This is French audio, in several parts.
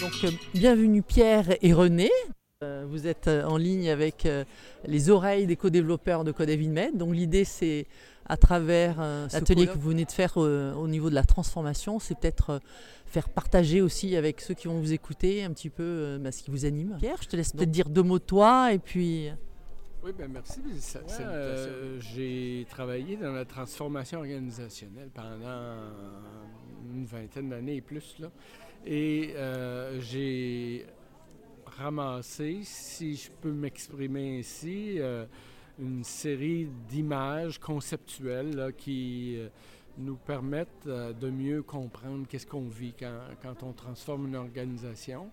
Donc, euh, bienvenue Pierre et René. Euh, vous êtes euh, en ligne avec les oreilles des co-développeurs de CodeVinMed. Donc, l'idée, c'est à travers euh, cet atelier que vous venez de faire au niveau de la transformation, c'est peut-être faire partager aussi avec ceux qui vont vous écouter un petit peu bah, ce qui vous anime. Pierre, je te laisse peut-être dire deux mots de toi et puis. Oui, ben merci. Euh, J'ai travaillé dans la transformation organisationnelle pendant une vingtaine d'années et plus. Là. Et euh, j'ai ramassé, si je peux m'exprimer ainsi, euh, une série d'images conceptuelles qui euh, nous permettent de mieux comprendre qu'est-ce qu'on vit quand, quand on transforme une organisation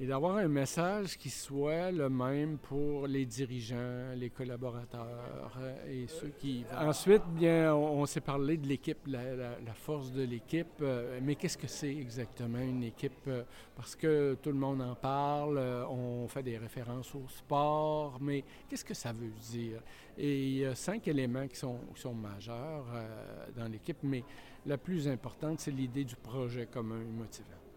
et d'avoir un message qui soit le même pour les dirigeants, les collaborateurs euh, et ceux qui... Ensuite, bien, on, s'est parlé de l'équipe, la, force de l'équipe. euh, mais qu'est-ce que c'est exactement une équipe? euh, Parce que tout le monde en parle, on fait des références au sport, mais qu'est-ce que ça veut dire? Et il y a cinq éléments qui sont, qui sont majeurs dans l'équipe, mais la plus importante, c'est l'idée du projet commun et motivant.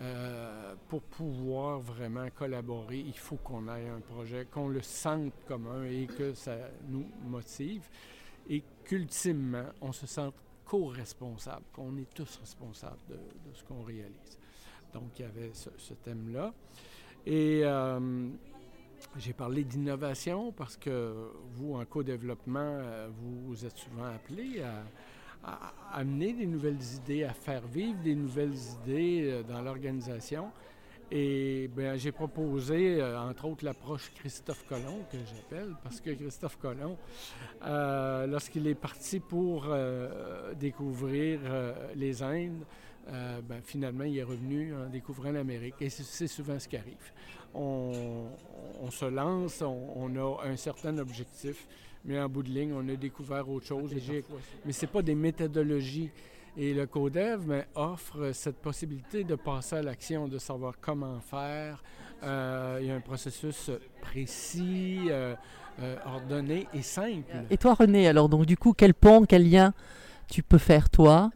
Euh, pour pouvoir vraiment collaborer, il faut qu'on ait un projet, qu'on le sente commun et que ça nous motive. Et qu'ultimement, on se sente co-responsable, qu'on est tous responsables de, ce qu'on réalise. Donc, il y avait ce, ce thème-là. Et euh, j'ai parlé d'innovation parce que vous, en co-développement, euh, vous êtes souvent appelés à, à- amener des nouvelles idées, à faire vivre des nouvelles idées euh, dans l'organisation. Et bien, j'ai proposé, euh, entre autres, l'approche Christophe Colomb, que j'appelle, parce que Christophe Colomb, euh, lorsqu'il est parti pour découvrir les Indes, ben, finalement, il est revenu en découvrant l'Amérique. Et c'est- souvent ce qui arrive. On, se lance, on a un certain objectif, mais en bout de ligne, on a découvert autre chose. Et j'ai- mais ce pas des méthodologies. Et le CODEV ben, offre cette possibilité de passer à l'action, de savoir comment faire. Euh, il y a un processus précis, euh, euh, ordonné et simple. Et toi, René, alors, donc, du coup, quel pont, quel lien tu peux faire, toi?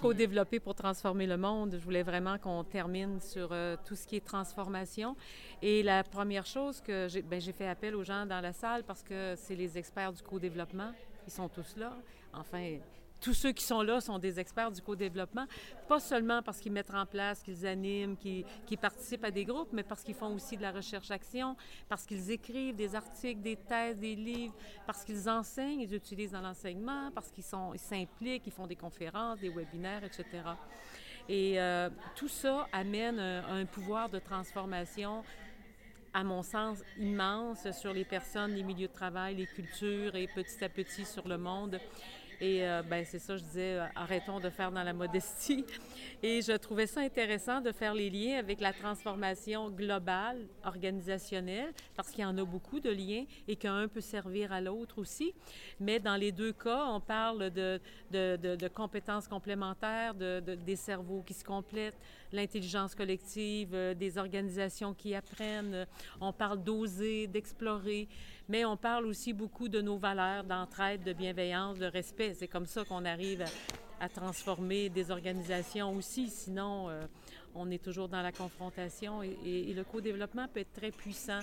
Co-développer pour transformer le monde. Je voulais vraiment qu'on termine sur euh, tout ce qui est transformation. Et la première chose que j'ai ben, j'ai fait appel aux gens dans la salle parce que c'est les experts du co-développement. Ils sont tous là. Enfin, tous ceux qui sont là sont des experts du co-développement, pas seulement parce qu'ils mettent en place, qu'ils animent, qu'ils participent à des groupes, mais parce qu'ils font aussi de la recherche-action, parce qu'ils écrivent des articles, des thèses, des livres, parce qu'ils enseignent, ils utilisent dans l'enseignement, parce qu'ils s'impliquent, ils font des conférences, des webinaires, etc. Et euh, tout ça amène un pouvoir de transformation à mon sens, immense sur les personnes, les milieux de travail, les cultures et petit à petit sur le monde. Et euh, ben, c'est ça, je disais, euh, arrêtons de faire dans la modestie. Et je trouvais ça intéressant de faire les liens avec la transformation globale, organisationnelle, parce qu'il y en a beaucoup de liens et qu'un peut servir à l'autre aussi. Mais dans les deux cas, on parle de, de, compétences complémentaires, de, de- des cerveaux qui se complètent, l'intelligence collective, euh, des organisations qui apprennent. On parle d'oser, d'explorer, mais on parle aussi beaucoup de nos valeurs d'entraide, de bienveillance, de respect. C'est comme ça qu'on arrive à, transformer des organisations aussi. Sinon, euh, on est toujours dans la confrontation et le co-développement peut être très puissant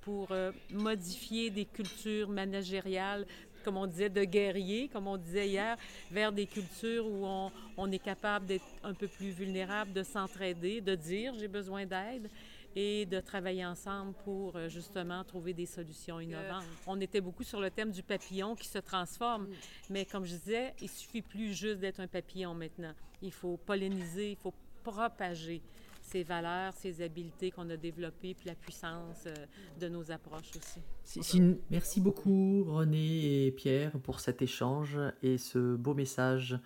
pour euh, modifier des cultures managériales, comme on disait, de guerriers, comme on disait hier, vers des cultures où on, on est capable d'être un peu plus vulnérable, de s'entraider, de dire j'ai besoin d'aide et de travailler ensemble pour euh, justement trouver des solutions innovantes. On était beaucoup sur le thème du papillon qui se transforme, mais comme je disais, il suffit plus juste d'être un papillon maintenant. Il faut polliniser, il faut propager ces valeurs, ces habiletés qu'on a développées, puis la puissance euh, de nos approches aussi. Si- si- Merci beaucoup René et Pierre pour cet échange et ce beau message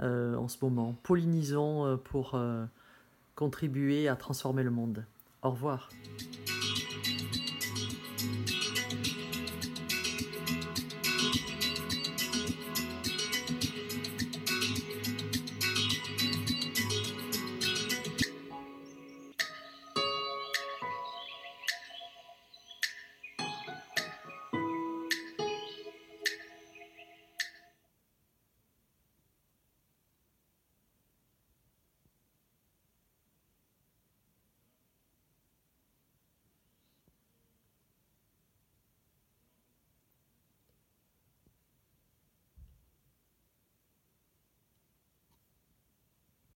euh, en ce moment. Pollinisons pour euh, contribuer à transformer le monde. Au revoir.